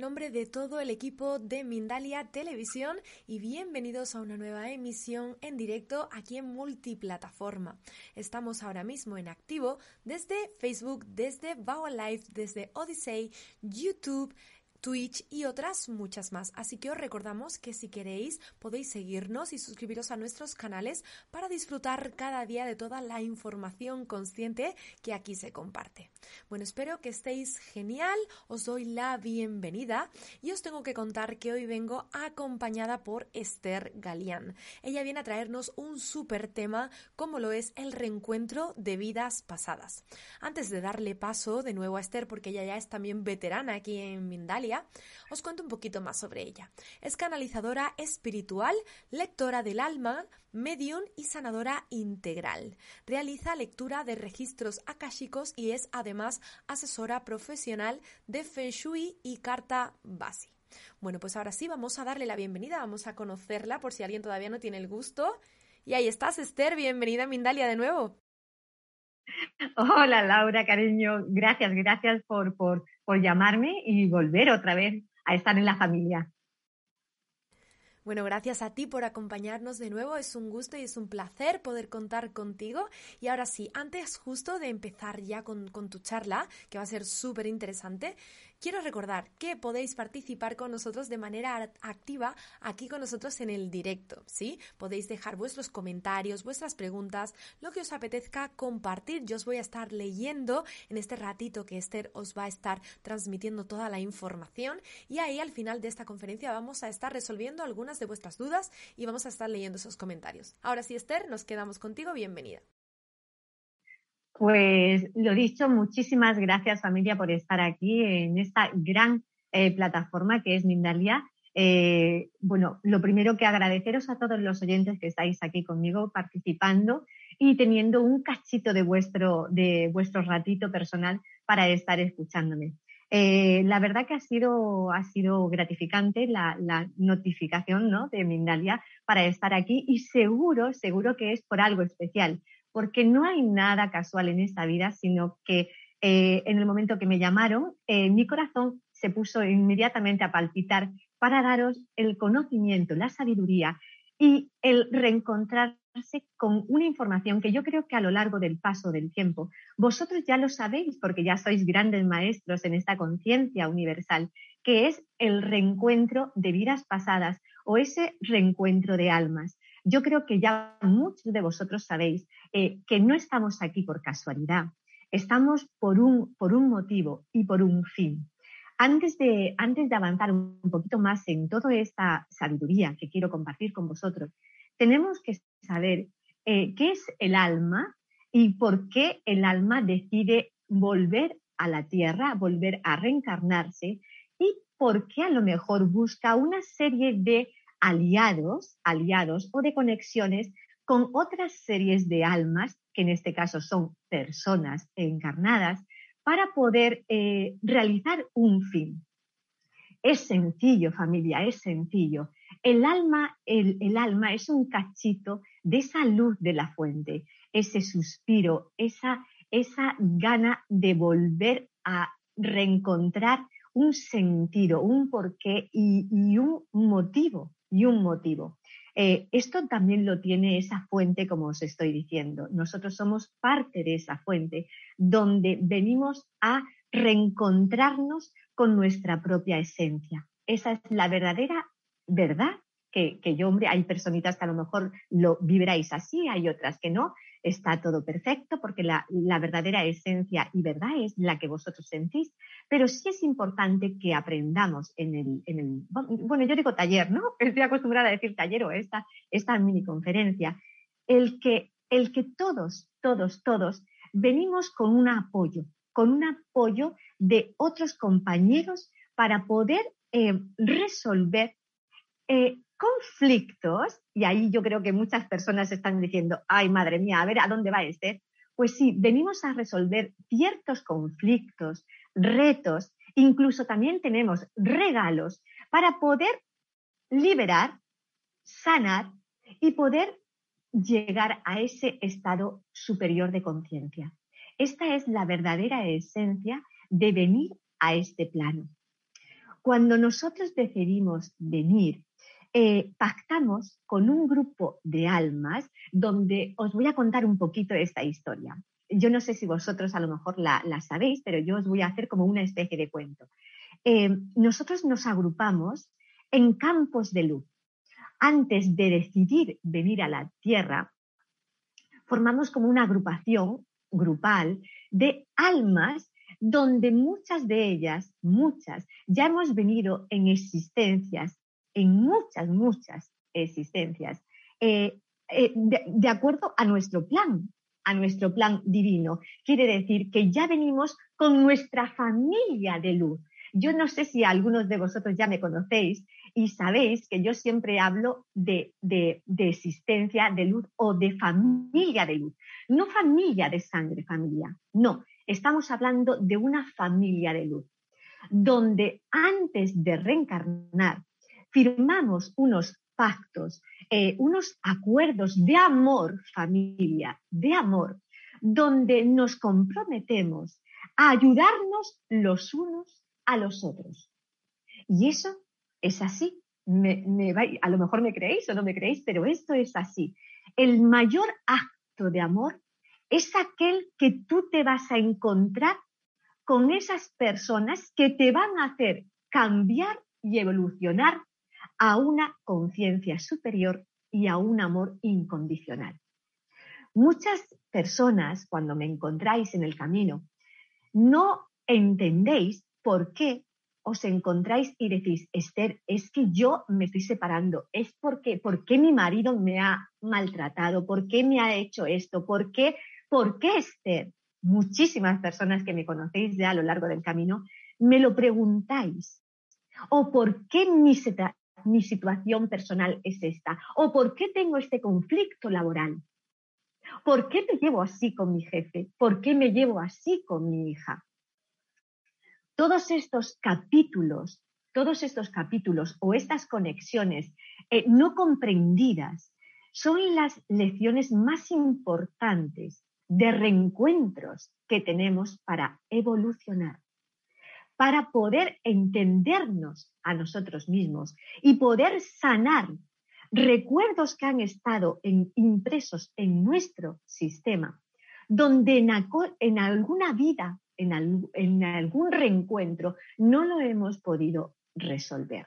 Nombre de todo el equipo de Mindalia Televisión y bienvenidos a una nueva emisión en directo aquí en multiplataforma. Estamos ahora mismo en activo desde Facebook, desde Bao Live, desde Odyssey, YouTube, Twitch y otras muchas más. Así que os recordamos que si queréis podéis seguirnos y suscribiros a nuestros canales para disfrutar cada día de toda la información consciente que aquí se comparte. Bueno, espero que estéis genial, os doy la bienvenida y os tengo que contar que hoy vengo acompañada por Esther Galián. Ella viene a traernos un súper tema como lo es el reencuentro de vidas pasadas. Antes de darle paso de nuevo a Esther, porque ella ya es también veterana aquí en Mindalia, os cuento un poquito más sobre ella. Es canalizadora espiritual, lectora del alma, medium y sanadora integral. Realiza lectura de registros akashicos y es además asesora profesional de Feng Shui y carta Basi. Bueno, pues ahora sí, vamos a darle la bienvenida, vamos a conocerla por si alguien todavía no tiene el gusto. Y ahí estás, Esther, bienvenida a Mindalia de nuevo. Hola Laura, cariño, gracias, gracias por, por, por llamarme y volver otra vez a estar en la familia. Bueno, gracias a ti por acompañarnos de nuevo. Es un gusto y es un placer poder contar contigo. Y ahora sí, antes justo de empezar ya con, con tu charla, que va a ser súper interesante, Quiero recordar que podéis participar con nosotros de manera activa aquí con nosotros en el directo, ¿sí? Podéis dejar vuestros comentarios, vuestras preguntas, lo que os apetezca compartir. Yo os voy a estar leyendo en este ratito que Esther os va a estar transmitiendo toda la información y ahí al final de esta conferencia vamos a estar resolviendo algunas de vuestras dudas y vamos a estar leyendo esos comentarios. Ahora sí, Esther, nos quedamos contigo. Bienvenida. Pues lo dicho, muchísimas gracias familia por estar aquí en esta gran eh, plataforma que es Mindalia. Eh, bueno, lo primero que agradeceros a todos los oyentes que estáis aquí conmigo participando y teniendo un cachito de vuestro, de vuestro ratito personal para estar escuchándome. Eh, la verdad que ha sido, ha sido gratificante la, notificación ¿no? de Mindalia para estar aquí y seguro, seguro que es por algo especial, porque no hay nada casual en esta vida, sino que eh, en el momento que me llamaron, eh, mi corazón se puso inmediatamente a palpitar para daros el conocimiento, la sabiduría y el reencontrarse con una información que yo creo que a lo largo del paso del tiempo, vosotros ya lo sabéis porque ya sois grandes maestros en esta conciencia universal, que es el reencuentro de vidas pasadas o ese reencuentro de almas. Yo creo que ya muchos de vosotros sabéis eh, que no estamos aquí por casualidad, estamos por un, por un motivo y por un fin. Antes de, antes de avanzar un poquito más en toda esta sabiduría que quiero compartir con vosotros, tenemos que saber eh, qué es el alma y por qué el alma decide volver a la tierra, volver a reencarnarse y por qué a lo mejor busca una serie de aliados, aliados o de conexiones con otras series de almas, que en este caso son personas encarnadas, para poder eh, realizar un fin. Es sencillo, familia, es sencillo. El alma, el, alma es un cachito de esa luz de la fuente, ese suspiro, esa, esa gana de volver a reencontrar un sentido, un porqué y un motivo y un motivo. Eh, esto también lo tiene esa fuente, como os estoy diciendo. Nosotros somos parte de esa fuente, donde venimos a reencontrarnos con nuestra propia esencia. Esa es la verdadera verdad que, yo, hombre, hay personitas que a lo mejor lo vibráis así, hay otras que no, está todo perfecto porque la, verdadera esencia y verdad es la que vosotros sentís, pero sí es importante que aprendamos en el, en el bueno, yo digo taller, ¿no? Estoy acostumbrada a decir taller o esta, esta mini conferencia, el que, el que todos, todos, todos venimos con un apoyo, con un apoyo de otros compañeros para poder eh, resolver eh, conflictos, y ahí yo creo que muchas personas están diciendo, ay madre mía, a ver a dónde va este. Pues sí, venimos a resolver ciertos conflictos, retos, incluso también tenemos regalos para poder liberar, sanar y poder llegar a ese estado superior de conciencia. Esta es la verdadera esencia de venir a este plano. Cuando nosotros decidimos venir, eh, pactamos con un grupo de almas donde os voy a contar un poquito de esta historia. Yo no sé si vosotros a lo mejor la, sabéis, pero yo os voy a hacer como una especie de cuento. Eh, nosotros nos agrupamos en campos de luz. Antes de decidir venir a la Tierra, formamos como una agrupación grupal de almas donde muchas de ellas, muchas, ya hemos venido en existencias, en muchas, muchas existencias, eh, eh, de, acuerdo a nuestro plan, a nuestro plan divino. Quiere decir que ya venimos con nuestra familia de luz. Yo no sé si algunos de vosotros ya me conocéis y sabéis que yo siempre hablo de, de, existencia de luz o de familia de luz. No familia de sangre, familia. No, estamos hablando de una familia de luz, donde antes de reencarnar firmamos unos pactos, eh, unos acuerdos de amor, familia, de amor, donde nos comprometemos a ayudarnos los unos a los otros. Y eso es así. a lo mejor me creéis o no me creéis, pero esto es así. El mayor acto de amor es aquel que tú te vas a encontrar con esas personas que te van a hacer cambiar y evolucionar a una conciencia superior y a un amor incondicional. Muchas personas, cuando me encontráis en el camino, no entendéis por qué os encontráis y decís, Esther, es que yo me estoy separando, es porque, ¿por qué mi marido me ha maltratado? ¿Por qué me ha hecho esto? ¿Por qué, por qué Esther? Muchísimas personas que me conocéis ya a lo largo del camino, me lo preguntáis. ¿O por qué mi, mi situación personal es esta? ¿O por qué tengo este conflicto laboral? ¿Por qué me llevo así con mi jefe? ¿Por qué me llevo así con mi hija? todos estos capítulos, todos estos capítulos o estas conexiones eh, no comprendidas son las lecciones más importantes de reencuentros que tenemos para evolucionar, para poder entendernos a nosotros mismos y poder sanar recuerdos que han estado impresos en nuestro sistema, donde en alguna vida en, algún reencuentro no lo hemos podido resolver.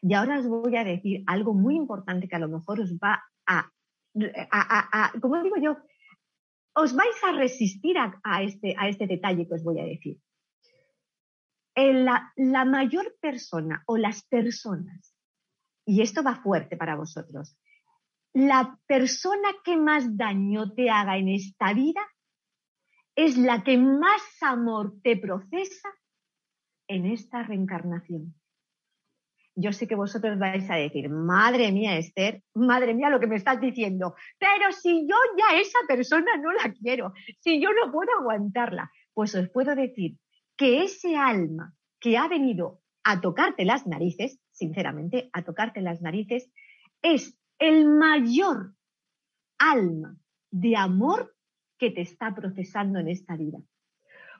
Y ahora os voy a decir algo muy importante que a lo mejor os va a, como digo yo, os vais a resistir a, este, a este detalle que os voy a decir. La, mayor persona o las personas, y esto va fuerte para vosotros, la persona que más daño te haga en esta vida es la que más amor te procesa en esta reencarnación. Yo sé que vosotros vais a decir, madre mía, Esther, madre mía lo que me estás diciendo, pero si yo ya esa persona no la quiero, si yo no puedo aguantarla, pues os puedo decir que ese alma que ha venido a tocarte las narices, sinceramente, a tocarte las narices, es el mayor alma de amor que te está procesando en esta vida.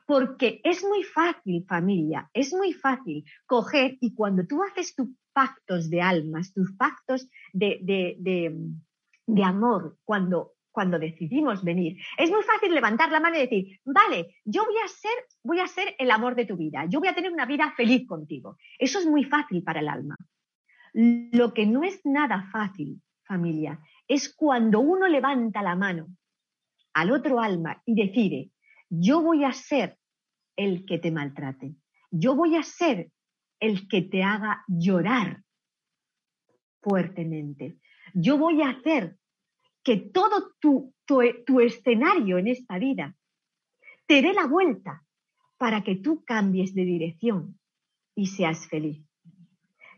Porque es muy fácil, familia, es muy fácil coger y cuando tú haces tus pactos de almas, tus pactos de, de, amor, cuando, cuando decidimos venir, es muy fácil levantar la mano y decir, vale, yo voy a ser, voy a ser el amor de tu vida, yo voy a tener una vida feliz contigo. Eso es muy fácil para el alma. Lo que no es nada fácil, familia, es cuando uno levanta la mano al otro alma y decide, yo voy a ser el que te maltrate, yo voy a ser el que te haga llorar fuertemente, yo voy a hacer que todo tu, tu, escenario en esta vida te dé la vuelta para que tú cambies de dirección y seas feliz.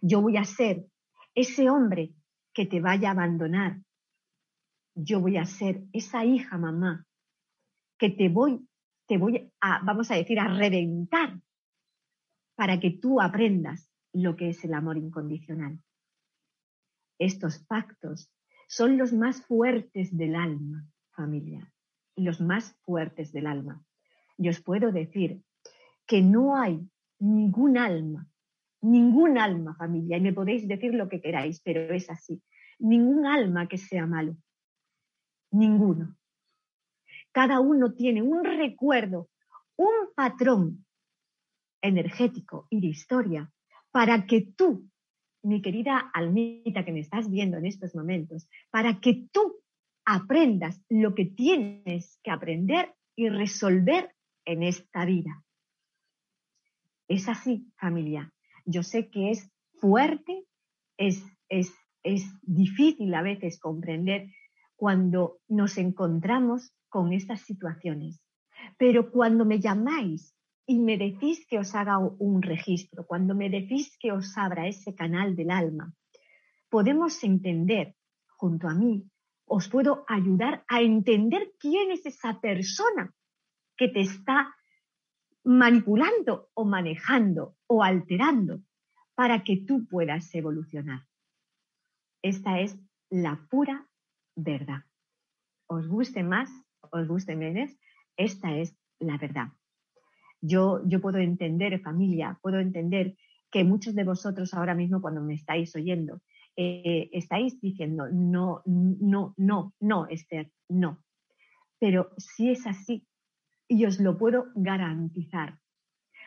Yo voy a ser ese hombre que te vaya a abandonar yo voy a ser esa hija mamá que te voy, te voy a, vamos a decir, a reventar para que tú aprendas lo que es el amor incondicional. Estos pactos son los más fuertes del alma, familia, los más fuertes del alma. Y os puedo decir que no hay ningún alma ningún alma, familia, y me podéis decir lo que queráis, pero es así, ningún alma que sea malo, ninguno. Cada uno tiene un recuerdo, un patrón energético y de historia para que tú, mi querida almita que me estás viendo en estos momentos, para que tú aprendas lo que tienes que aprender y resolver en esta vida. Es así, familia. Yo sé que es fuerte, es, es, es difícil a veces comprender cuando nos encontramos con estas situaciones. Pero cuando me llamáis y me decís que os haga un registro, cuando me decís que os abra ese canal del alma, podemos entender junto a mí, os puedo ayudar a entender quién es esa persona que te está manipulando o manejando o alterando para que tú puedas evolucionar. Esta es la pura verdad. Os guste más, os guste menos, esta es la verdad. Yo, yo puedo entender, familia, puedo entender que muchos de vosotros ahora mismo cuando me estáis oyendo, eh, estáis diciendo, no, no, no, no, Esther, no. Pero si es así, y os lo puedo garantizar,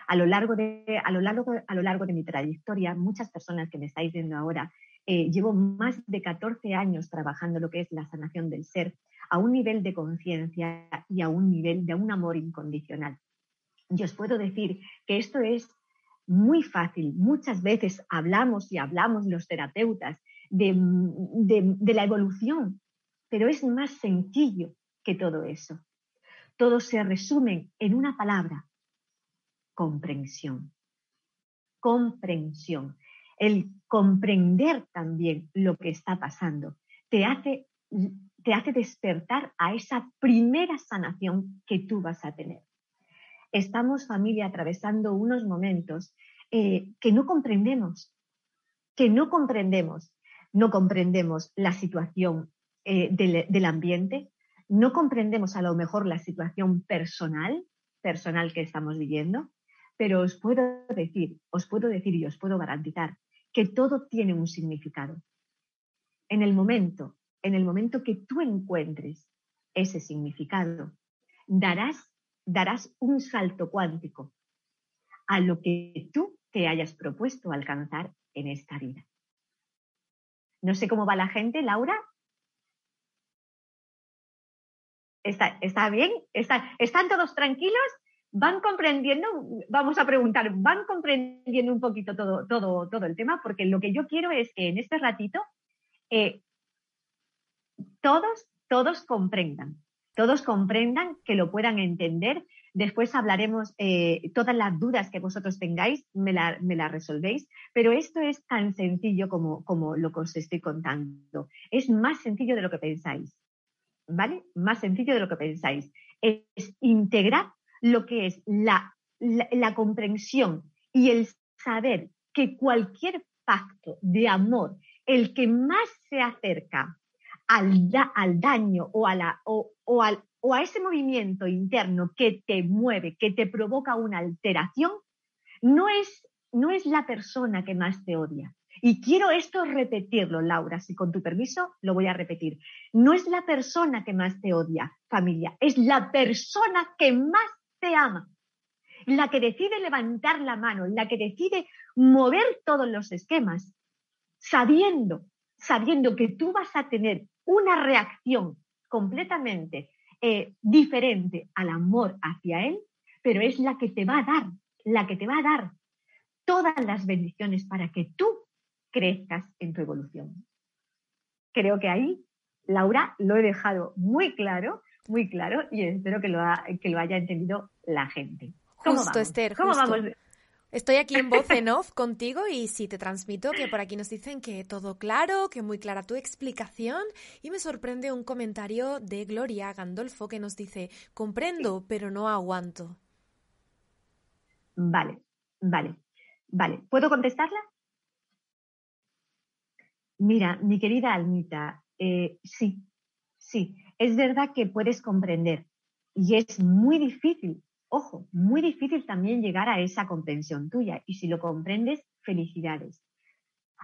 a lo largo de, a lo largo, a lo largo de mi trayectoria, muchas personas que me estáis viendo ahora, eh, llevo más de 14 años trabajando lo que es la sanación del ser a un nivel de conciencia y a un nivel de un amor incondicional. Y os puedo decir que esto es muy fácil. Muchas veces hablamos y hablamos los terapeutas de, la evolución, pero es más sencillo que todo eso. Todo se resume en una palabra, comprensión. Comprensión. El comprender también lo que está pasando te hace, te hace despertar a esa primera sanación que tú vas a tener estamos familia atravesando unos momentos eh, que no comprendemos, que no comprendemos. No comprendemos la situación eh, del, del ambiente, no comprendemos a lo mejor la situación personal, personal que estamos viviendo, pero os puedo decir, os puedo decir y os puedo garantizar que todo tiene un significado. En el momento, en el momento que tú encuentres ese significado, darás darás un salto cuántico a lo que tú te hayas propuesto alcanzar en esta vida. No sé cómo va la gente, Laura. ¿Está, está bien? ¿Están todos tranquilos? ¿Van comprendiendo? Vamos a preguntar, ¿van comprendiendo un poquito todo, todo, todo el tema? Porque lo que yo quiero es que en este ratito eh, todos, todos comprendan todos comprendan, que lo puedan entender. Después hablaremos eh, todas las dudas que vosotros tengáis, me las la resolvéis, pero esto es tan sencillo como, como lo que os estoy contando. Es más sencillo de lo que pensáis, ¿vale? Más sencillo de lo que pensáis. Es integrar lo que es la, la comprensión y el saber que cualquier pacto de amor, el que más se acerca al, daño o a, o a ese movimiento interno que te mueve, que te provoca una alteración, no es, no es la persona que más te odia. Y quiero esto repetirlo, Laura, si con tu permiso lo voy a repetir. No es la persona que más te odia, familia, es la persona que más te ama. La que decide levantar la mano, la que decide mover todos los esquemas, sabiendo, sabiendo que tú vas a tener una reacción completamente eh, diferente al amor hacia Él, pero es la que te va a dar, la que te va a dar todas las bendiciones para que tú crezcas en tu evolución. Creo que ahí, Laura, lo he dejado muy claro, muy claro, y espero que lo, que lo haya entendido la gente. justo, Esther. ¿Cómo vamos? Estoy aquí en voz en off contigo y sí te transmito que por aquí nos dicen que todo claro, que muy clara tu explicación y me sorprende un comentario de Gloria Gandolfo que nos dice, comprendo, pero no aguanto. Vale, vale, vale. ¿Puedo contestarla? Mira, mi querida Almita, eh, sí, sí, es verdad que puedes comprender y es muy difícil ojo, muy difícil también llegar a esa comprensión tuya. Y si lo comprendes, felicidades.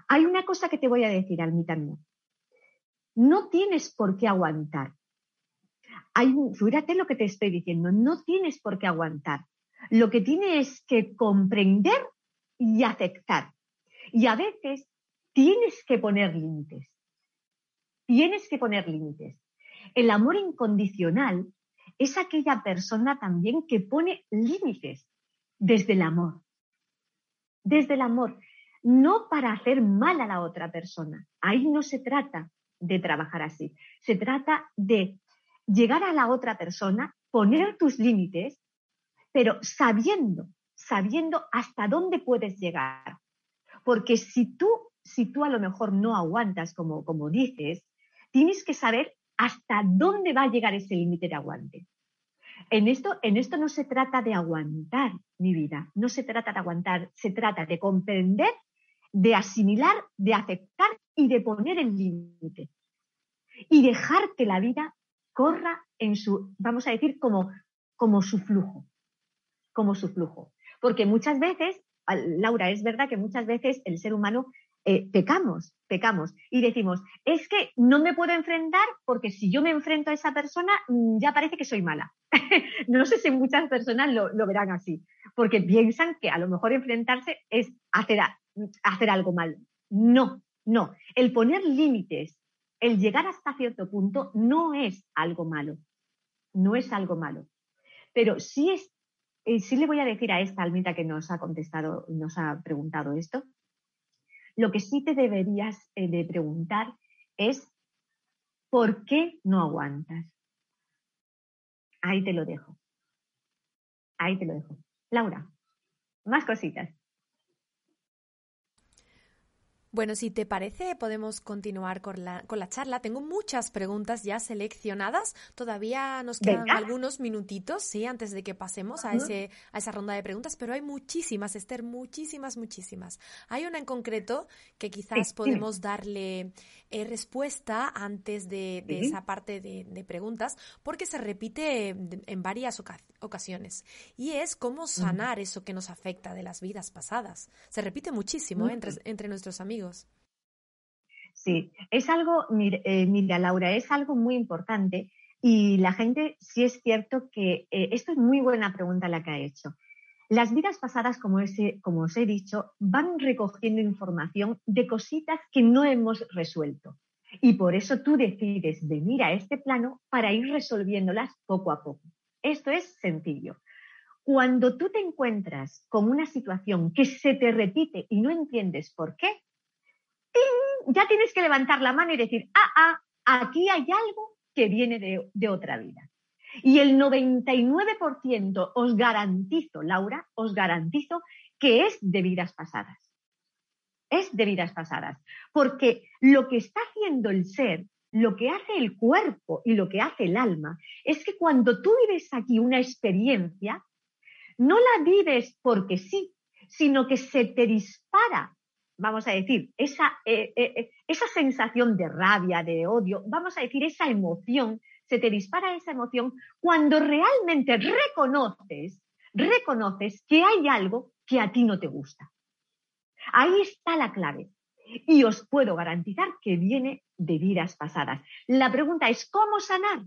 Hay una cosa que te voy a decir, Almita mía. No tienes por qué aguantar. Fíjate lo que te estoy diciendo, no tienes por qué aguantar. Lo que tienes que comprender y aceptar. Y a veces tienes que poner límites. Tienes que poner límites. El amor incondicional es aquella persona también que pone límites desde el amor. Desde el amor, no para hacer mal a la otra persona. Ahí no se trata de trabajar así. Se trata de llegar a la otra persona, poner tus límites, pero sabiendo, sabiendo hasta dónde puedes llegar. Porque si tú, si tú a lo mejor no aguantas, como, como dices, tienes que saber hasta dónde va a llegar ese límite de aguante. En esto, en esto no se trata de aguantar mi vida, no se trata de aguantar, se trata de comprender, de asimilar, de aceptar y de poner el límite. Y dejar que la vida corra en su, vamos a decir, como, como su flujo, como su flujo. Porque muchas veces, Laura, es verdad que muchas veces el ser humano eh, pecamos, pecamos y decimos, es que no me puedo enfrentar porque si yo me enfrento a esa persona mm, ya parece que soy mala. no sé si muchas personas lo, verán así, porque piensan que a lo mejor enfrentarse es hacer, hacer algo mal. No, no. El poner límites, el llegar hasta cierto punto no es algo malo. No es algo malo. Pero sí es, eh, sí le voy a decir a esta almita que nos ha contestado, nos ha preguntado esto, lo que sí te deberías eh, de preguntar es ¿por qué no aguantas? Ahí te lo dejo. Ahí te lo dejo. Laura, más cositas. Bueno, si te parece, podemos continuar con la, con la charla. Tengo muchas preguntas ya seleccionadas. Todavía nos quedan algunos minutitos, sí, antes de que pasemos a, ese, a esa ronda de preguntas, pero hay muchísimas, Esther, muchísimas, muchísimas. Hay una en concreto que quizás podemos darle eh, respuesta antes de, esa parte de, preguntas, porque se repite en varias ocasiones. Y es cómo sanar eso que nos afecta de las vidas pasadas. Se repite muchísimo entre, entre nuestros amigos. Sí, es algo, eh, mira, Laura, es algo muy importante y la gente sí es cierto que eh, esto es muy buena pregunta la que ha hecho. Las vidas pasadas, como, como os he dicho, van recogiendo información de cositas que no hemos resuelto. Y por eso tú decides venir a este plano para ir resolviéndolas poco a poco. Esto es sencillo. Cuando tú te encuentras con una situación que se te repite y no entiendes por qué, ya tienes que levantar la mano y decir, ah, ah, aquí hay algo que viene de, de otra vida. Y el 99% os garantizo, Laura, os garantizo que es de vidas pasadas. Es de vidas pasadas. Porque lo que está haciendo el ser, lo que hace el cuerpo y lo que hace el alma, es que cuando tú vives aquí una experiencia, no la vives porque sí, sino que se te dispara, vamos a decir, esa, eh, eh, eh, esa sensación de rabia, de odio, vamos a decir, esa emoción se te dispara esa emoción cuando realmente reconoces, reconoces que hay algo que a ti no te gusta. Ahí está la clave. Y os puedo garantizar que viene de vidas pasadas. La pregunta es, ¿cómo sanar?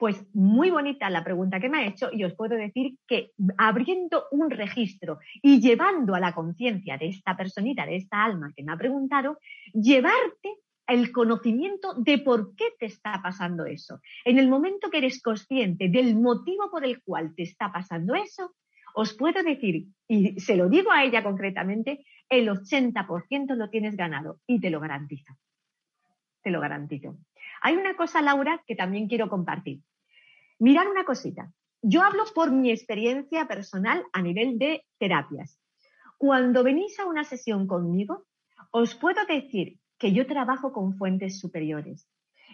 Pues muy bonita la pregunta que me ha hecho y os puedo decir que abriendo un registro y llevando a la conciencia de esta personita, de esta alma que me ha preguntado, llevarte el conocimiento de por qué te está pasando eso. En el momento que eres consciente del motivo por el cual te está pasando eso, os puedo decir, y se lo digo a ella concretamente, el 80% lo tienes ganado y te lo garantizo. Te lo garantizo. Hay una cosa, Laura, que también quiero compartir. Mirad una cosita. Yo hablo por mi experiencia personal a nivel de terapias. Cuando venís a una sesión conmigo, os puedo decir que yo trabajo con fuentes superiores.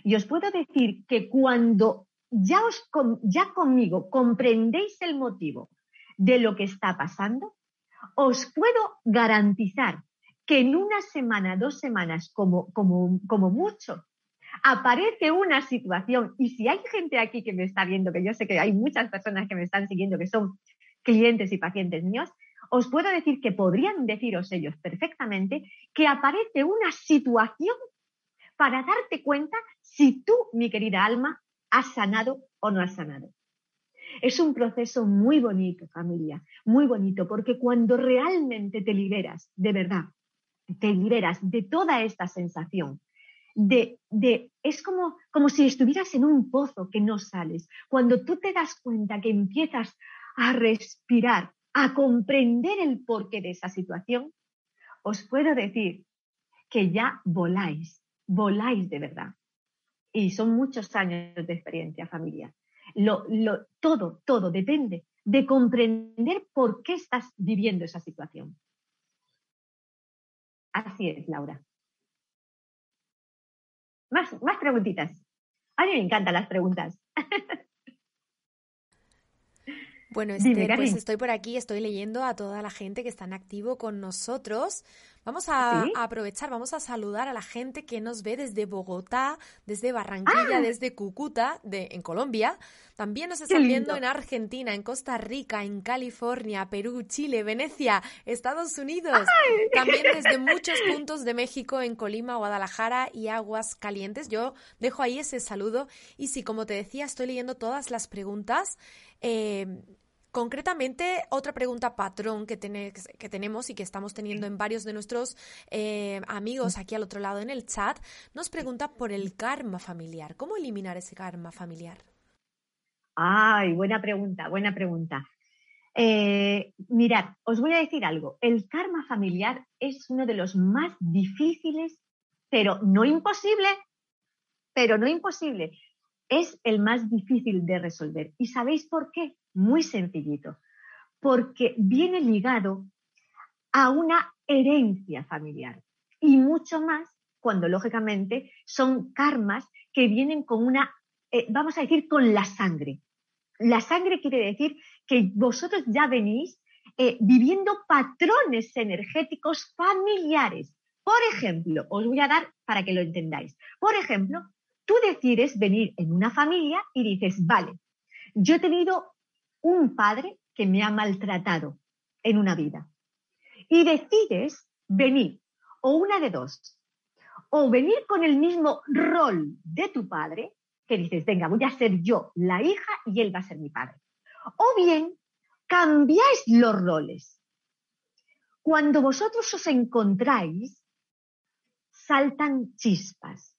Y os puedo decir que cuando ya, os, ya conmigo comprendéis el motivo de lo que está pasando, os puedo garantizar que en una semana, dos semanas, como, como, como mucho, aparece una situación, y si hay gente aquí que me está viendo, que yo sé que hay muchas personas que me están siguiendo que son clientes y pacientes míos, os puedo decir que podrían deciros ellos perfectamente que aparece una situación para darte cuenta si tú, mi querida alma, has sanado o no has sanado. Es un proceso muy bonito, familia, muy bonito, porque cuando realmente te liberas, de verdad, te liberas de toda esta sensación, de, de, es como, como si estuvieras en un pozo que no sales. Cuando tú te das cuenta que empiezas a respirar, a comprender el porqué de esa situación, os puedo decir que ya voláis, voláis de verdad. Y son muchos años de experiencia, familia. Lo, lo, todo, todo depende de comprender por qué estás viviendo esa situación. Así es, Laura. Más, más preguntitas. A mí me encantan las preguntas. Bueno, este, pues estoy por aquí, estoy leyendo a toda la gente que está en activo con nosotros. Vamos a, aprovechar, vamos a saludar a la gente que nos ve desde Bogotá, desde Barranquilla, ah. desde Cúcuta, de, en Colombia. También nos están viendo en Argentina, en Costa Rica, en California, Perú, Chile, Venecia, Estados Unidos. También desde muchos puntos de México, en Colima, Guadalajara y Aguas Calientes. Yo dejo ahí ese saludo. Y sí, como te decía, estoy leyendo todas las preguntas. Eh, Concretamente, otra pregunta patrón que, que, tenemos y que estamos teniendo en varios de nuestros eh, amigos aquí al otro lado en el chat, nos pregunta por el karma familiar. ¿Cómo eliminar ese karma familiar? Ay, buena pregunta, buena pregunta. Eh, mirad, os voy a decir algo. El karma familiar es uno de los más difíciles, pero no imposible, pero no imposible. Es el más difícil de resolver. ¿Y sabéis por qué? Muy sencillito, porque viene ligado a una herencia familiar y mucho más cuando lógicamente son karmas que vienen con una, eh, vamos a decir, con la sangre. La sangre quiere decir que vosotros ya venís eh, viviendo patrones energéticos familiares. Por ejemplo, os voy a dar para que lo entendáis. Por ejemplo, tú decides venir en una familia y dices, vale, yo he tenido un padre que me ha maltratado en una vida. Y decides venir, o una de dos, o venir con el mismo rol de tu padre, que dices, venga, voy a ser yo la hija y él va a ser mi padre. O bien, cambiáis los roles. Cuando vosotros os encontráis, saltan chispas.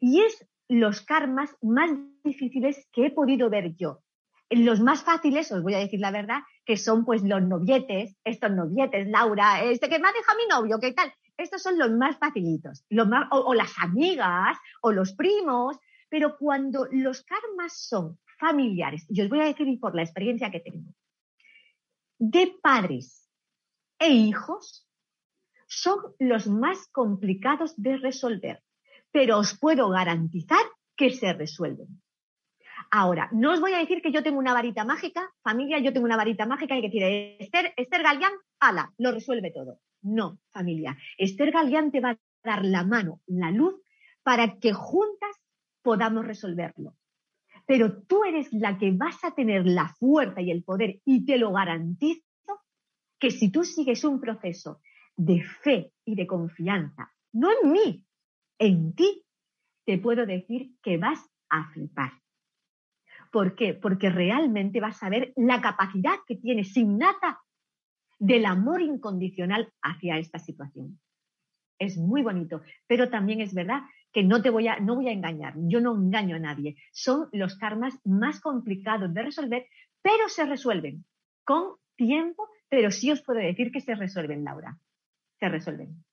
Y es los karmas más difíciles que he podido ver yo. Los más fáciles, os voy a decir la verdad, que son pues los novietes, estos novietes, Laura, este que me ha dejado mi novio, ¿qué tal? Estos son los más facilitos, más, o, o las amigas, o los primos, pero cuando los karmas son familiares, y os voy a decir por la experiencia que tengo, de padres e hijos, son los más complicados de resolver, pero os puedo garantizar que se resuelven. Ahora, no os voy a decir que yo tengo una varita mágica, familia, yo tengo una varita mágica y que decir, Esther, Esther Galeán, ala, lo resuelve todo. No, familia. Esther Galeán te va a dar la mano, la luz, para que juntas podamos resolverlo. Pero tú eres la que vas a tener la fuerza y el poder y te lo garantizo que si tú sigues un proceso de fe y de confianza, no en mí, en ti, te puedo decir que vas a flipar. ¿Por qué? Porque realmente vas a ver la capacidad que tienes innata del amor incondicional hacia esta situación. Es muy bonito, pero también es verdad que no te voy a, no voy a engañar, yo no engaño a nadie. Son los karmas más complicados de resolver, pero se resuelven con tiempo, pero sí os puedo decir que se resuelven, Laura. Se resuelven.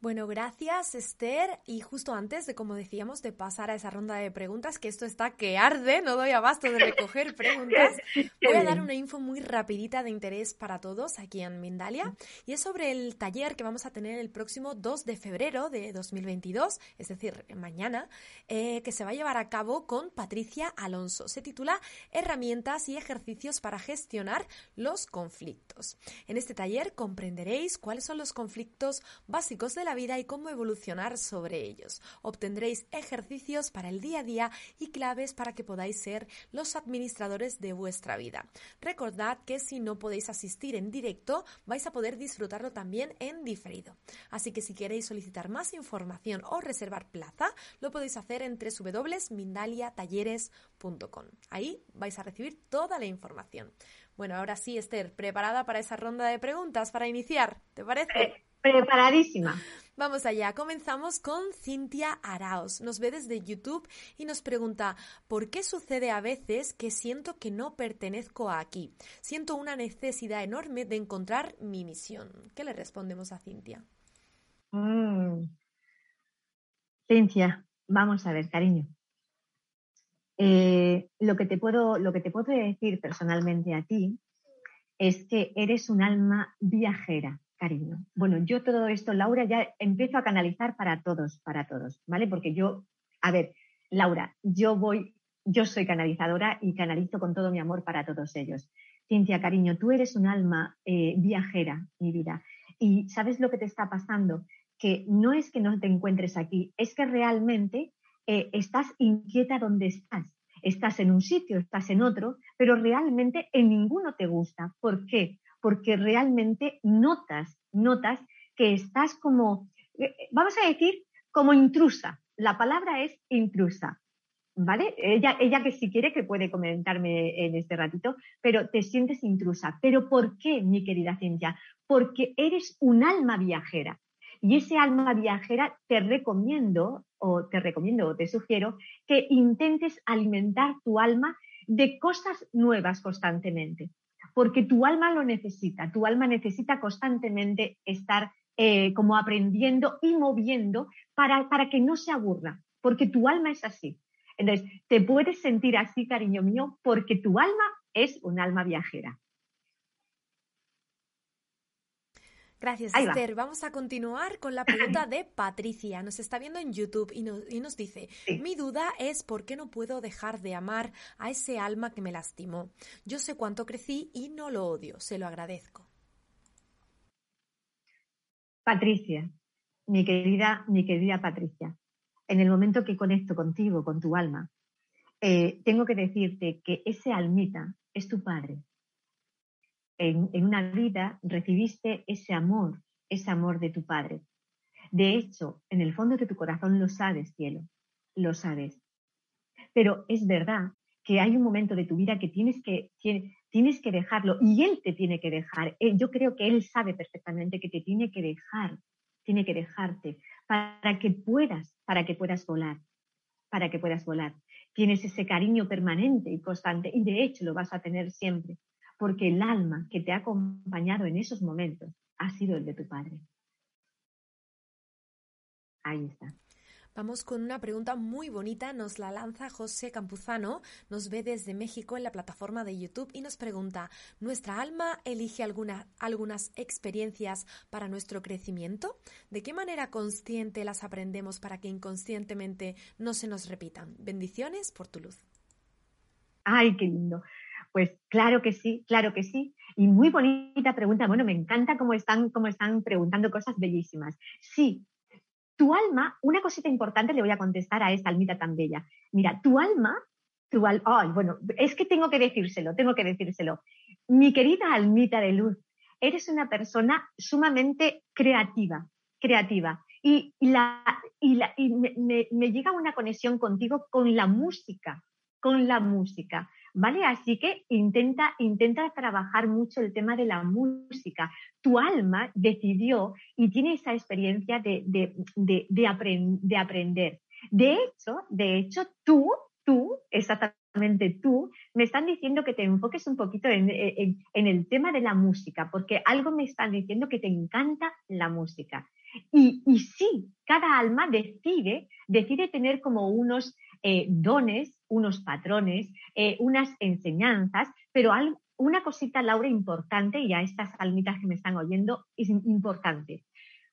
Bueno, gracias Esther. Y justo antes de, como decíamos, de pasar a esa ronda de preguntas, que esto está que arde, no doy abasto de recoger preguntas, voy a dar una info muy rapidita de interés para todos aquí en Mindalia. Y es sobre el taller que vamos a tener el próximo 2 de febrero de 2022, es decir, mañana, eh, que se va a llevar a cabo con Patricia Alonso. Se titula Herramientas y ejercicios para gestionar los conflictos. En este taller comprenderéis cuáles son los conflictos básicos de la vida y cómo evolucionar sobre ellos. Obtendréis ejercicios para el día a día y claves para que podáis ser los administradores de vuestra vida. Recordad que si no podéis asistir en directo, vais a poder disfrutarlo también en diferido. Así que si queréis solicitar más información o reservar plaza, lo podéis hacer en www.mindaliatalleres.com. Ahí vais a recibir toda la información. Bueno, ahora sí, Esther, ¿preparada para esa ronda de preguntas para iniciar? ¿Te parece? Preparadísima. Vamos allá, comenzamos con Cintia Araos. Nos ve desde YouTube y nos pregunta, ¿por qué sucede a veces que siento que no pertenezco aquí? Siento una necesidad enorme de encontrar mi misión. ¿Qué le respondemos a Cintia? Mm. Cintia, vamos a ver, cariño. Eh, lo, que te puedo, lo que te puedo decir personalmente a ti es que eres un alma viajera, cariño. Bueno, yo todo esto, Laura, ya empiezo a canalizar para todos, para todos, ¿vale? Porque yo, a ver, Laura, yo voy, yo soy canalizadora y canalizo con todo mi amor para todos ellos. Cintia, cariño, tú eres un alma eh, viajera, mi vida. Y ¿sabes lo que te está pasando? Que no es que no te encuentres aquí, es que realmente eh, estás inquieta donde estás. Estás en un sitio, estás en otro, pero realmente en ninguno te gusta. ¿Por qué? Porque realmente notas, notas que estás como, eh, vamos a decir, como intrusa. La palabra es intrusa. ¿Vale? Ella, ella que si quiere que puede comentarme en este ratito, pero te sientes intrusa. ¿Pero por qué, mi querida Cintia? Porque eres un alma viajera. Y ese alma viajera te recomiendo, o te recomiendo, o te sugiero, que intentes alimentar tu alma de cosas nuevas constantemente. Porque tu alma lo necesita, tu alma necesita constantemente estar eh, como aprendiendo y moviendo para, para que no se aburra, porque tu alma es así. Entonces, te puedes sentir así, cariño mío, porque tu alma es un alma viajera. Gracias, Esther. Vamos a continuar con la pregunta de Patricia. Nos está viendo en YouTube y nos, dice, mi duda es por qué no puedo dejar de amar a ese alma que me lastimó. Yo sé cuánto crecí y no lo odio, se lo agradezco. Patricia, mi querida, mi querida Patricia, en el momento que conecto contigo, con tu alma, eh, tengo que decirte que ese almita es tu padre en, una vida recibiste ese amor, ese amor de tu Padre. De hecho, en el fondo de tu corazón lo sabes, cielo, lo sabes. Pero es verdad que hay un momento de tu vida que tienes que, tienes que dejarlo y Él te tiene que dejar. Eh, yo creo que Él sabe perfectamente que te tiene que dejar, tiene que dejarte para que puedas, para que puedas volar, para que puedas volar. Tienes ese cariño permanente y constante y de hecho lo vas a tener siempre porque el alma que te ha acompañado en esos momentos ha sido el de tu padre. Ahí está. Vamos con una pregunta muy bonita, nos la lanza José Campuzano, nos ve desde México en la plataforma de YouTube y nos pregunta, ¿nuestra alma elige algunas experiencias para nuestro crecimiento? ¿De qué manera consciente las aprendemos para que inconscientemente no se nos repitan? Bendiciones por tu luz. Ay, qué lindo. Pues claro que sí, claro que sí. Y muy bonita pregunta. Bueno, me encanta cómo están, cómo están preguntando cosas bellísimas. Sí, tu alma, una cosita importante le voy a contestar a esta almita tan bella. Mira, tu alma, tu alma, ay, bueno, es que tengo que decírselo, tengo que decírselo. Mi querida almita de luz, eres una persona sumamente creativa, creativa. Y, la, y, la, y me, me llega una conexión contigo con la música, con la música. ¿Vale? Así que intenta, intenta trabajar mucho el tema de la música. Tu alma decidió y tiene esa experiencia de, de, de, de aprender. De hecho, de hecho, tú, tú, exactamente tú, me están diciendo que te enfoques un poquito en, en, el tema de la música, porque algo me están diciendo que te encanta la música. Y, y sí, cada alma decide, decide tener como unos eh, dones, unos patrones, eh, unas enseñanzas, pero una cosita, Laura, importante, y a estas almitas que me están oyendo, es importante.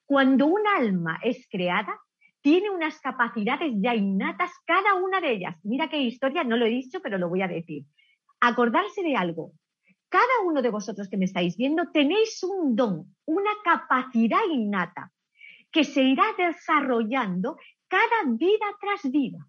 Cuando un alma es creada, tiene unas capacidades ya innatas, cada una de ellas. Mira qué historia, no lo he dicho, pero lo voy a decir. Acordarse de algo. Cada uno de vosotros que me estáis viendo tenéis un don, una capacidad innata que se irá desarrollando cada vida tras vida.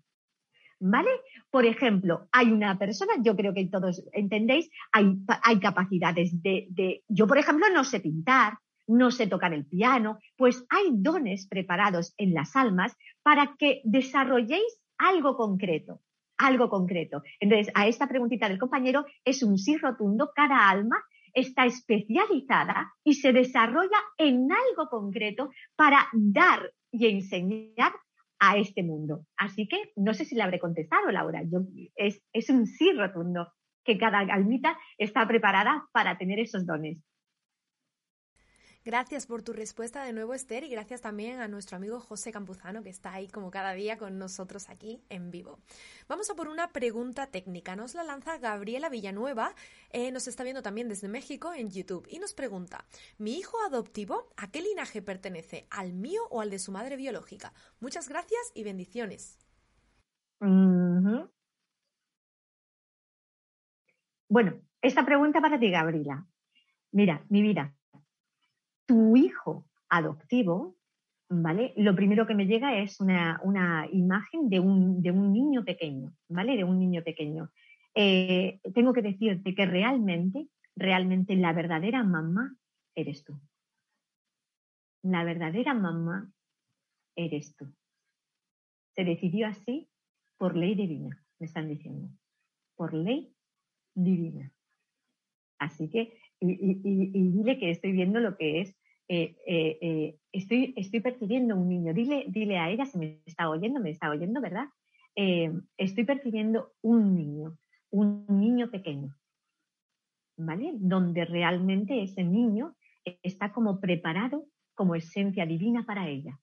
¿Vale? Por ejemplo, hay una persona, yo creo que todos entendéis, hay, hay capacidades de, de, yo por ejemplo no sé pintar, no sé tocar el piano, pues hay dones preparados en las almas para que desarrolléis algo concreto, algo concreto. Entonces, a esta preguntita del compañero es un sí rotundo, cada alma está especializada y se desarrolla en algo concreto para dar y enseñar a este mundo. Así que no sé si le habré contestado, Laura. Yo, es, es un sí rotundo que cada almita está preparada para tener esos dones. Gracias por tu respuesta de nuevo, Esther, y gracias también a nuestro amigo José Campuzano, que está ahí como cada día con nosotros aquí en vivo. Vamos a por una pregunta técnica. Nos la lanza Gabriela Villanueva, eh, nos está viendo también desde México en YouTube, y nos pregunta, ¿mi hijo adoptivo a qué linaje pertenece? ¿Al mío o al de su madre biológica? Muchas gracias y bendiciones. Bueno, esta pregunta para ti, Gabriela. Mira, mi vida, tu hijo adoptivo, ¿vale? Lo primero que me llega es una, imagen de un, de un, niño pequeño, ¿vale? De un niño pequeño. Eh, tengo que decirte que realmente, realmente la verdadera mamá eres tú. La verdadera mamá eres tú. Se decidió así por ley divina, me están diciendo. Por ley divina. Así que y, dile que estoy viendo lo que es, eh, eh, eh, estoy, estoy percibiendo un niño, dile, dile a ella si me está oyendo, me está oyendo, ¿verdad? estoy percibiendo un niño, un niño pequeño, ¿vale? Donde realmente ese niño está como preparado como esencia divina para ella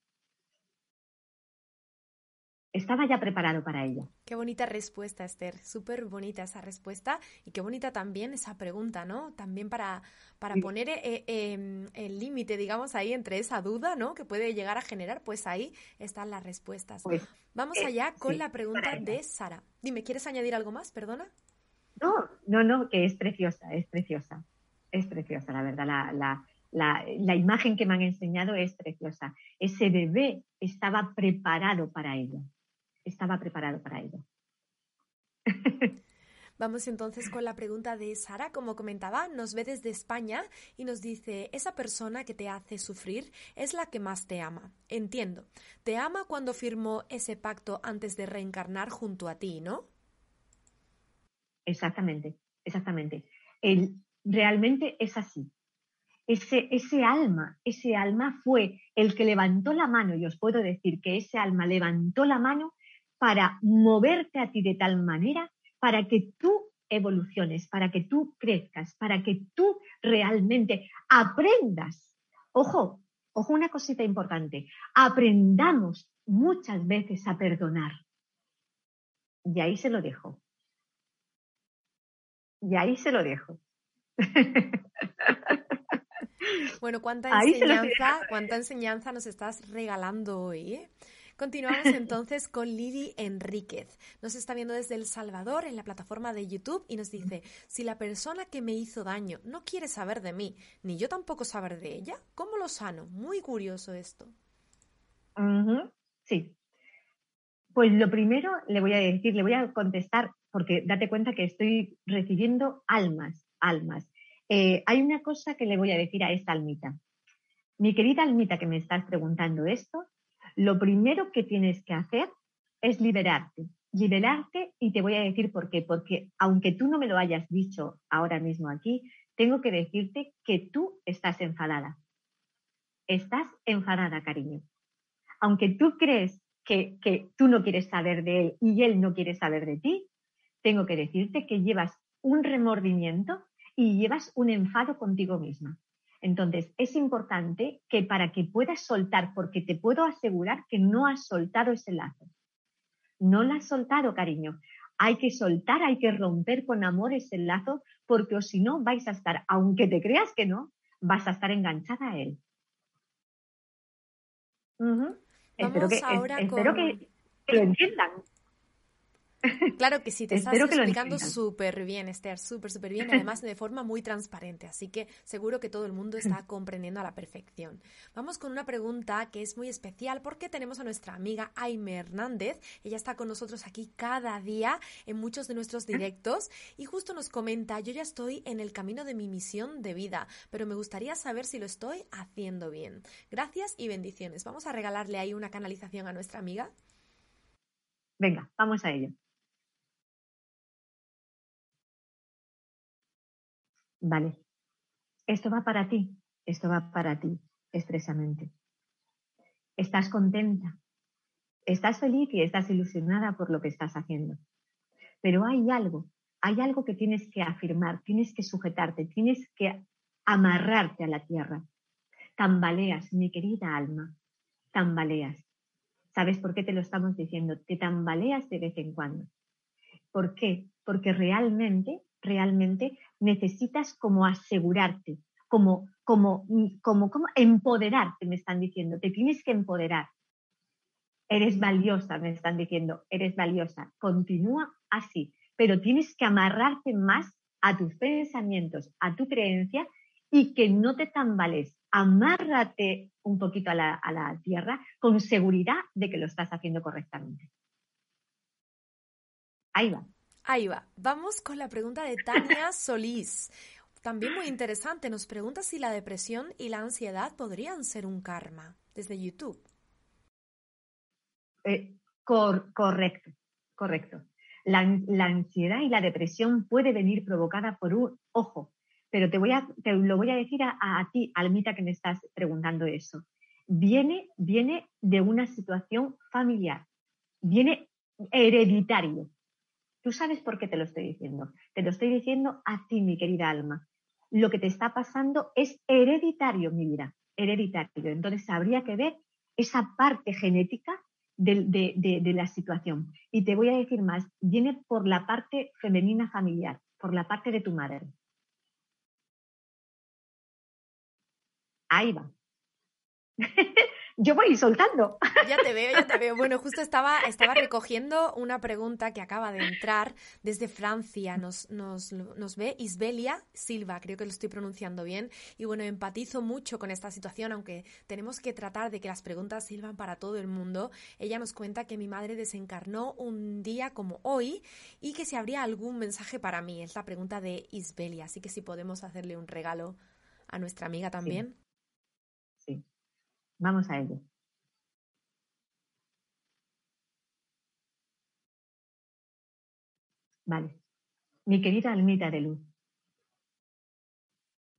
estaba ya preparado para ello. Qué bonita respuesta, Esther. Súper bonita esa respuesta y qué bonita también esa pregunta, ¿no? También para, para poner eh, em, el límite, digamos, ahí entre esa duda, ¿no? Que puede llegar a generar, pues ahí están las respuestas. Pues, Vamos eh, allá con la pregunta de Sara. Dime, ¿quieres añadir algo más? Perdona. No, no, no, que es preciosa, es preciosa. Es preciosa, la verdad. La, la, la, imagen que me han enseñado es preciosa. Ese bebé estaba preparado para ello estaba preparado para ello. Vamos entonces con la pregunta de Sara. Como comentaba, nos ve desde España y nos dice, esa persona que te hace sufrir es la que más te ama. Entiendo. Te ama cuando firmó ese pacto antes de reencarnar junto a ti, ¿no? Exactamente, exactamente. El, realmente es así. Ese, ese alma, ese alma fue el que levantó la mano, y os puedo decir que ese alma levantó la mano para moverte a ti de tal manera para que tú evoluciones, para que tú crezcas, para que tú realmente aprendas. Ojo, ojo una cosita importante, aprendamos muchas veces a perdonar. Y ahí se lo dejo. Y ahí se lo dejo. Bueno, cuánta enseñanza, cuánta enseñanza nos estás regalando hoy. ¿eh? Continuamos entonces con Lili Enríquez. Nos está viendo desde El Salvador en la plataforma de YouTube y nos dice, si la persona que me hizo daño no quiere saber de mí, ni yo tampoco saber de ella, ¿cómo lo sano? Muy curioso esto. Sí. Pues lo primero le voy a decir, le voy a contestar, porque date cuenta que estoy recibiendo almas, almas. Eh, hay una cosa que le voy a decir a esta almita. Mi querida almita que me estás preguntando esto, lo primero que tienes que hacer es liberarte. Liberarte y te voy a decir por qué. Porque aunque tú no me lo hayas dicho ahora mismo aquí, tengo que decirte que tú estás enfadada. Estás enfadada, cariño. Aunque tú crees que, que tú no quieres saber de él y él no quiere saber de ti, tengo que decirte que llevas un remordimiento y llevas un enfado contigo misma. Entonces, es importante que para que puedas soltar, porque te puedo asegurar que no has soltado ese lazo. No lo has soltado, cariño. Hay que soltar, hay que romper con amor ese lazo, porque o si no vais a estar, aunque te creas que no, vas a estar enganchada a él. Espero, que, espero que, lo entiendan. Claro que sí, te estás explicando súper bien, Esther, súper, súper bien, además de forma muy transparente, así que seguro que todo el mundo está comprendiendo a la perfección. Vamos con una pregunta que es muy especial porque tenemos a nuestra amiga Aime Hernández, ella está con nosotros aquí cada día en muchos de nuestros directos y justo nos comenta, yo ya estoy en el camino de mi misión de vida, pero me gustaría saber si lo estoy haciendo bien. Gracias y bendiciones. Vamos a regalarle ahí una canalización a nuestra amiga. Venga, vamos a ello. Vale. Esto va para ti, esto va para ti expresamente. Estás contenta, estás feliz y estás ilusionada por lo que estás haciendo. Pero hay algo, hay algo que tienes que afirmar, tienes que sujetarte, tienes que amarrarte a la tierra. Tambaleas, mi querida alma, tambaleas. ¿Sabes por qué te lo estamos diciendo? Te tambaleas de vez en cuando. ¿Por qué? Porque realmente realmente necesitas como asegurarte, como, como, como, como empoderarte, me están diciendo, te tienes que empoderar. Eres valiosa, me están diciendo, eres valiosa. Continúa así, pero tienes que amarrarte más a tus pensamientos, a tu creencia y que no te tambales. Amárrate un poquito a la, a la tierra con seguridad de que lo estás haciendo correctamente. Ahí va. Ahí va. Vamos con la pregunta de Tania Solís. También muy interesante. Nos pregunta si la depresión y la ansiedad podrían ser un karma desde YouTube. Eh, correcto, correcto. La, ansiedad y la depresión puede venir provocada por un ojo, pero te, voy a, te lo voy a decir a, a, ti, Almita, que me estás preguntando eso. Viene, viene de una situación familiar, viene hereditario. Tú sabes por qué te lo estoy diciendo. Te lo estoy diciendo a ti, mi querida alma. Lo que te está pasando es hereditario, mi vida, hereditario. Entonces habría que ver esa parte genética de, la situación. Y te voy a decir más, viene por la parte femenina familiar, por la parte de tu madre. Ahí va. yo voy soltando. Ya te veo, ya te veo. Bueno, justo estaba, estaba recogiendo una pregunta que acaba de entrar desde Francia. Nos, nos, nos ve Isbelia Silva, creo que lo estoy pronunciando bien. Y bueno, empatizo mucho con esta situación, aunque tenemos que tratar de que las preguntas sirvan para todo el mundo. Ella nos cuenta que mi madre desencarnó un día como hoy y que si habría algún mensaje para mí. Es la pregunta de Isbelia, así que si podemos hacerle un regalo a nuestra amiga también. Vamos a ello. Vale. Mi querida almita de luz,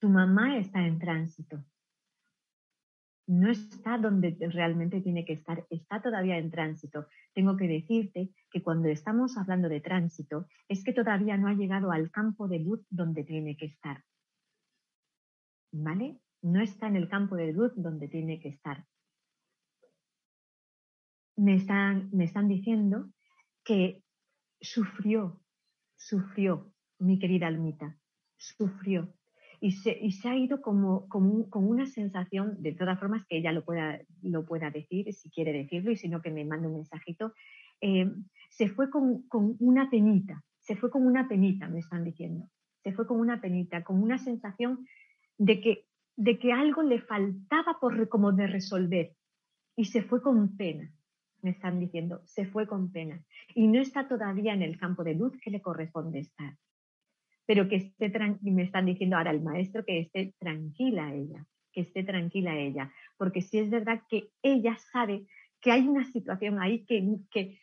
tu mamá está en tránsito. No está donde realmente tiene que estar, está todavía en tránsito. Tengo que decirte que cuando estamos hablando de tránsito es que todavía no ha llegado al campo de luz donde tiene que estar. ¿Vale? No está en el campo de luz donde tiene que estar. Me están, me están diciendo que sufrió, sufrió, mi querida almita, sufrió. Y se, y se ha ido como, como, una sensación, de todas formas, que ella lo pueda, lo pueda decir, si quiere decirlo, y si no, que me mande un mensajito. Eh, se fue con, con una penita, se fue con una penita, me están diciendo. Se fue con una penita, con una sensación de que de que algo le faltaba por como de resolver. Y se fue con pena, me están diciendo, se fue con pena. Y no está todavía en el campo de luz que le corresponde estar. Pero que esté tranquila, me están diciendo ahora el maestro que esté tranquila ella, que esté tranquila ella, porque si es verdad que ella sabe que hay una situación ahí que, que,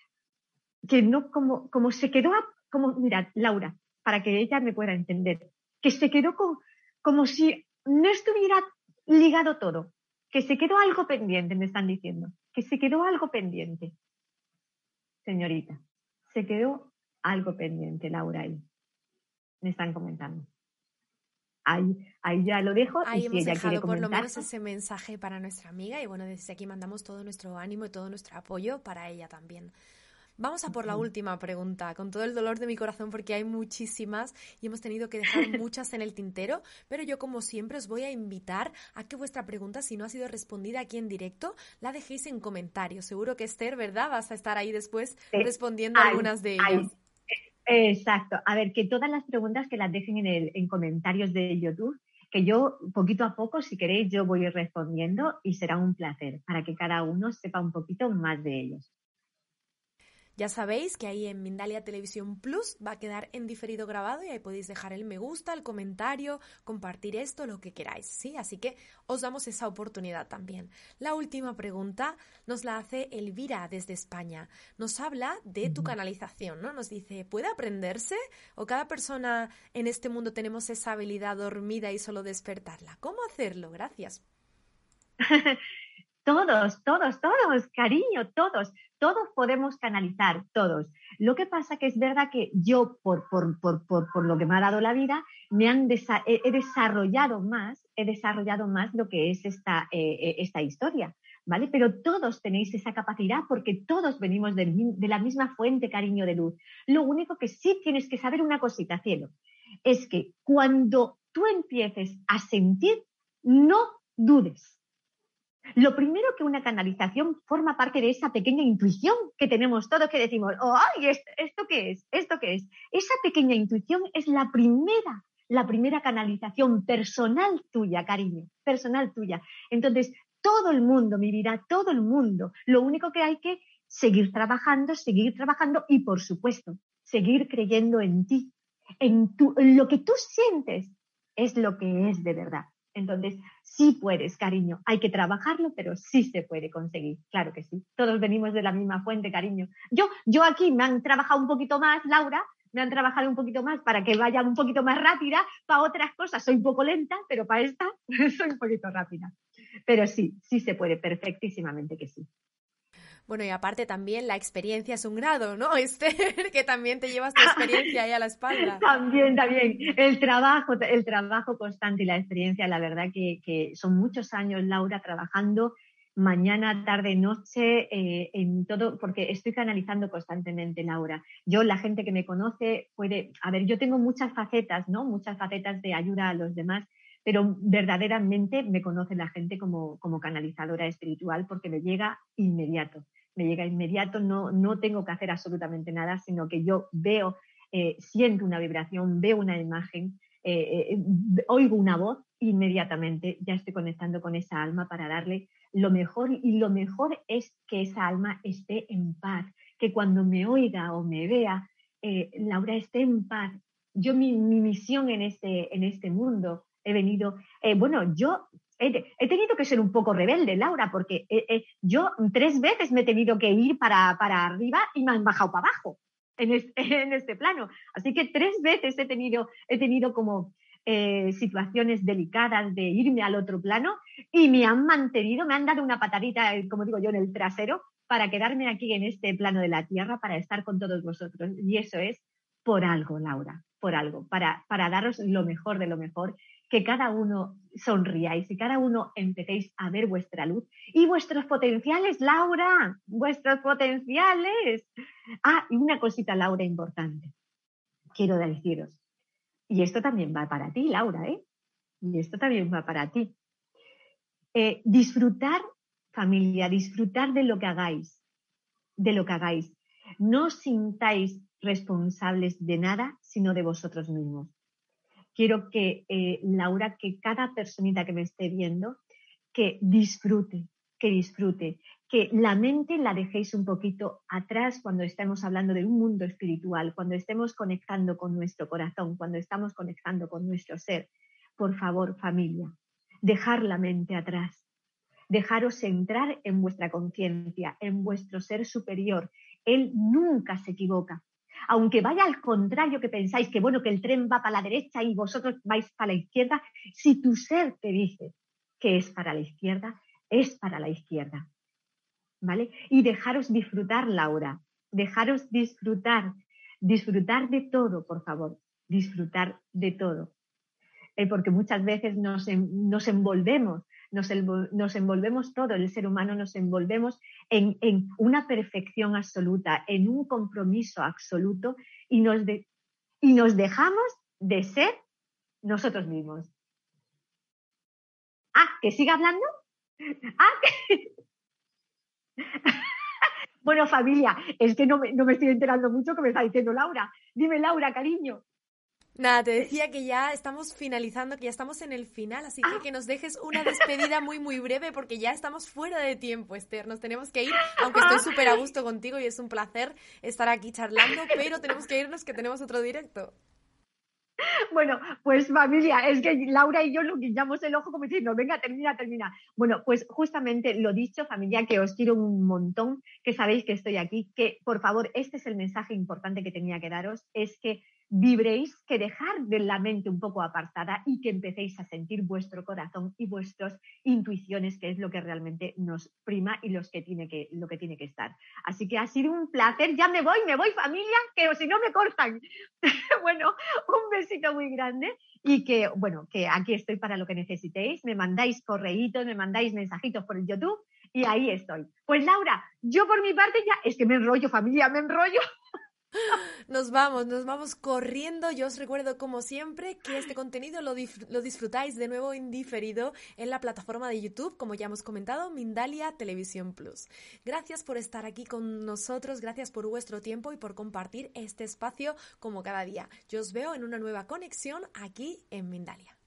que no como, como se quedó, como, mira, Laura, para que ella me pueda entender, que se quedó con, como si no estuviera ligado todo, que se quedó algo pendiente, me están diciendo, que se quedó algo pendiente. Señorita, se quedó algo pendiente, Laura, ahí. Me están comentando. Ahí, ahí ya lo dejo. Ahí hemos dejado por lo menos ese mensaje para nuestra amiga y bueno, desde aquí mandamos todo nuestro ánimo y todo nuestro apoyo para ella también. Vamos a por la última pregunta, con todo el dolor de mi corazón porque hay muchísimas y hemos tenido que dejar muchas en el tintero, pero yo como siempre os voy a invitar a que vuestra pregunta, si no ha sido respondida aquí en directo, la dejéis en comentarios. Seguro que Esther, ¿verdad? Vas a estar ahí después respondiendo algunas de ellas. Exacto. A ver, que todas las preguntas que las dejen en, el, en comentarios de YouTube que yo poquito a poco, si queréis, yo voy respondiendo y será un placer para que cada uno sepa un poquito más de ellos. Ya sabéis que ahí en Mindalia Televisión Plus va a quedar en diferido grabado y ahí podéis dejar el me gusta, el comentario, compartir esto, lo que queráis, ¿sí? Así que os damos esa oportunidad también. La última pregunta nos la hace Elvira desde España. Nos habla de tu canalización, ¿no? Nos dice, ¿puede aprenderse? ¿O cada persona en este mundo tenemos esa habilidad dormida y solo despertarla? ¿Cómo hacerlo? Gracias. Todos, todos, todos, cariño, todos, todos podemos canalizar, todos. Lo que pasa que es verdad que yo, por, por, por, por lo que me ha dado la vida, me han he, desarrollado más, he desarrollado más lo que es esta, eh, eh, esta historia, ¿vale? Pero todos tenéis esa capacidad porque todos venimos de, de la misma fuente, cariño de luz. Lo único que sí tienes que saber una cosita, cielo, es que cuando tú empieces a sentir, no dudes lo primero que una canalización forma parte de esa pequeña intuición que tenemos todos que decimos, oh, ay, ¿esto, qué es? ¿Esto qué es? Esa pequeña intuición es la primera, la primera canalización personal tuya, cariño, personal tuya. Entonces, todo el mundo, mi vida, todo el mundo. Lo único que hay que seguir trabajando, seguir trabajando y, por supuesto, seguir creyendo en ti, en, en lo que tú sientes es lo que es de verdad. Entonces, sí puedes, cariño. Hay que trabajarlo, pero sí se puede conseguir. Claro que sí. Todos venimos de la misma fuente, cariño. Yo, yo aquí me han trabajado un poquito más, Laura, me han trabajado un poquito más para que vaya un poquito más rápida. Para otras cosas soy un poco lenta, pero para esta soy un poquito rápida. Pero sí, sí se puede, perfectísimamente que sí. Bueno, y aparte también la experiencia es un grado, ¿no, Esther? que también te llevas tu experiencia ahí a la espalda. También, también. El trabajo, el trabajo constante y la experiencia, la verdad que, son muchos años, Laura, trabajando mañana, tarde, noche, eh, en todo, porque estoy canalizando constantemente, Laura. Yo, la gente que me conoce puede, a ver, yo tengo muchas facetas, ¿no? Muchas facetas de ayuda a los demás, pero verdaderamente me conoce la gente como, como canalizadora espiritual porque me llega inmediato me llega inmediato, no, no tengo que hacer absolutamente nada, sino que yo veo, eh, siento una vibración, veo una imagen, eh, eh, oigo una voz, inmediatamente ya estoy conectando con esa alma para darle lo mejor y lo mejor es que esa alma esté en paz, que cuando me oiga o me vea, Laura esté en paz. Yo mi, mi, misión en este, en este mundo he venido, bueno, yo he, tenido que ser un poco rebelde, Laura, porque eh, eh, yo tres veces me he tenido que ir para, arriba y me han bajado para abajo en este, plano. Así que tres veces he tenido, he tenido como eh, situaciones delicadas de irme al otro plano y me han mantenido, me han dado una patadita, como digo yo, en el trasero para quedarme aquí en este plano de la tierra, para estar con todos vosotros. Y eso es por algo, Laura, por algo, para, para daros lo mejor de lo mejor que cada uno sonríais y cada uno empecéis a ver vuestra luz y vuestros potenciales, Laura, vuestros potenciales. Ah, y una cosita, Laura, importante. Quiero deciros, y esto también va para ti, Laura, ¿eh? Y esto también va para ti. Eh, disfrutar, familia, disfrutar de lo que hagáis, de lo que hagáis. No os sintáis responsables de nada, sino de vosotros mismos quiero que, eh, Laura, que cada personita que me esté viendo, que disfrute, que disfrute, que la mente la dejéis un poquito atrás cuando estemos hablando de un mundo espiritual, cuando estemos conectando con nuestro corazón, cuando estamos conectando con nuestro ser. Por favor, familia, dejar la mente atrás, dejaros entrar en vuestra conciencia, en vuestro ser superior. Él nunca se equivoca aunque vaya al contrario que pensáis que bueno, que el tren va para la derecha y vosotros vais para la izquierda, si tu ser te dice que es para la izquierda, es para la izquierda. ¿Vale? Y dejaros disfrutar, Laura, dejaros disfrutar, disfrutar de todo, por favor, disfrutar de todo. Eh, porque muchas veces nos, nos envolvemos nos, nos envolvemos todo, el ser humano nos envolvemos en, en, una perfección absoluta, en un compromiso absoluto y nos, y nos dejamos de ser nosotros mismos. Ah, que siga hablando. Ah, bueno, familia, es que no me, no me estoy enterando mucho que me está diciendo Laura. Dime, Laura, cariño. Nada, te decía que ya estamos finalizando, que ya estamos en el final, así que ah. que nos dejes una despedida muy, muy breve porque ya estamos fuera de tiempo, Esther. Nos tenemos que ir, aunque estoy súper a gusto contigo y es un placer estar aquí charlando, pero tenemos que irnos que tenemos otro directo. Bueno, pues familia, es que Laura y yo lo guiñamos el ojo como diciendo, venga, termina, termina. Bueno, pues justamente lo dicho, familia, que os quiero un montón, que sabéis que estoy aquí, que por favor, este es el mensaje importante que tenía que daros, es que vibréis, que dejar de la mente un poco apartada y que empecéis a sentir vuestro corazón y vuestras intuiciones, que es lo que realmente nos prima y los que tiene que, lo que tiene que estar. Así que ha sido un placer. Ya me voy, me voy familia, que si no me cortan. bueno, un besito muy grande y que, bueno, que aquí estoy para lo que necesitéis. Me mandáis correitos, me mandáis mensajitos por el YouTube y ahí estoy. Pues Laura, yo por mi parte ya, es que me enrollo familia, me enrollo. Nos vamos, nos vamos corriendo. Yo os recuerdo, como siempre, que este contenido lo, disfrutáis de nuevo indiferido en la plataforma de YouTube, como ya hemos comentado, Mindalia Televisión Plus. Gracias por estar aquí con nosotros, gracias por vuestro tiempo y por compartir este espacio como cada día. Yo os veo en una nueva conexión aquí en Mindalia.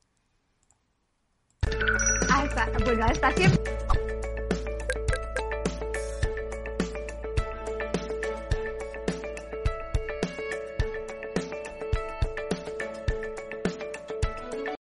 Bueno, hasta.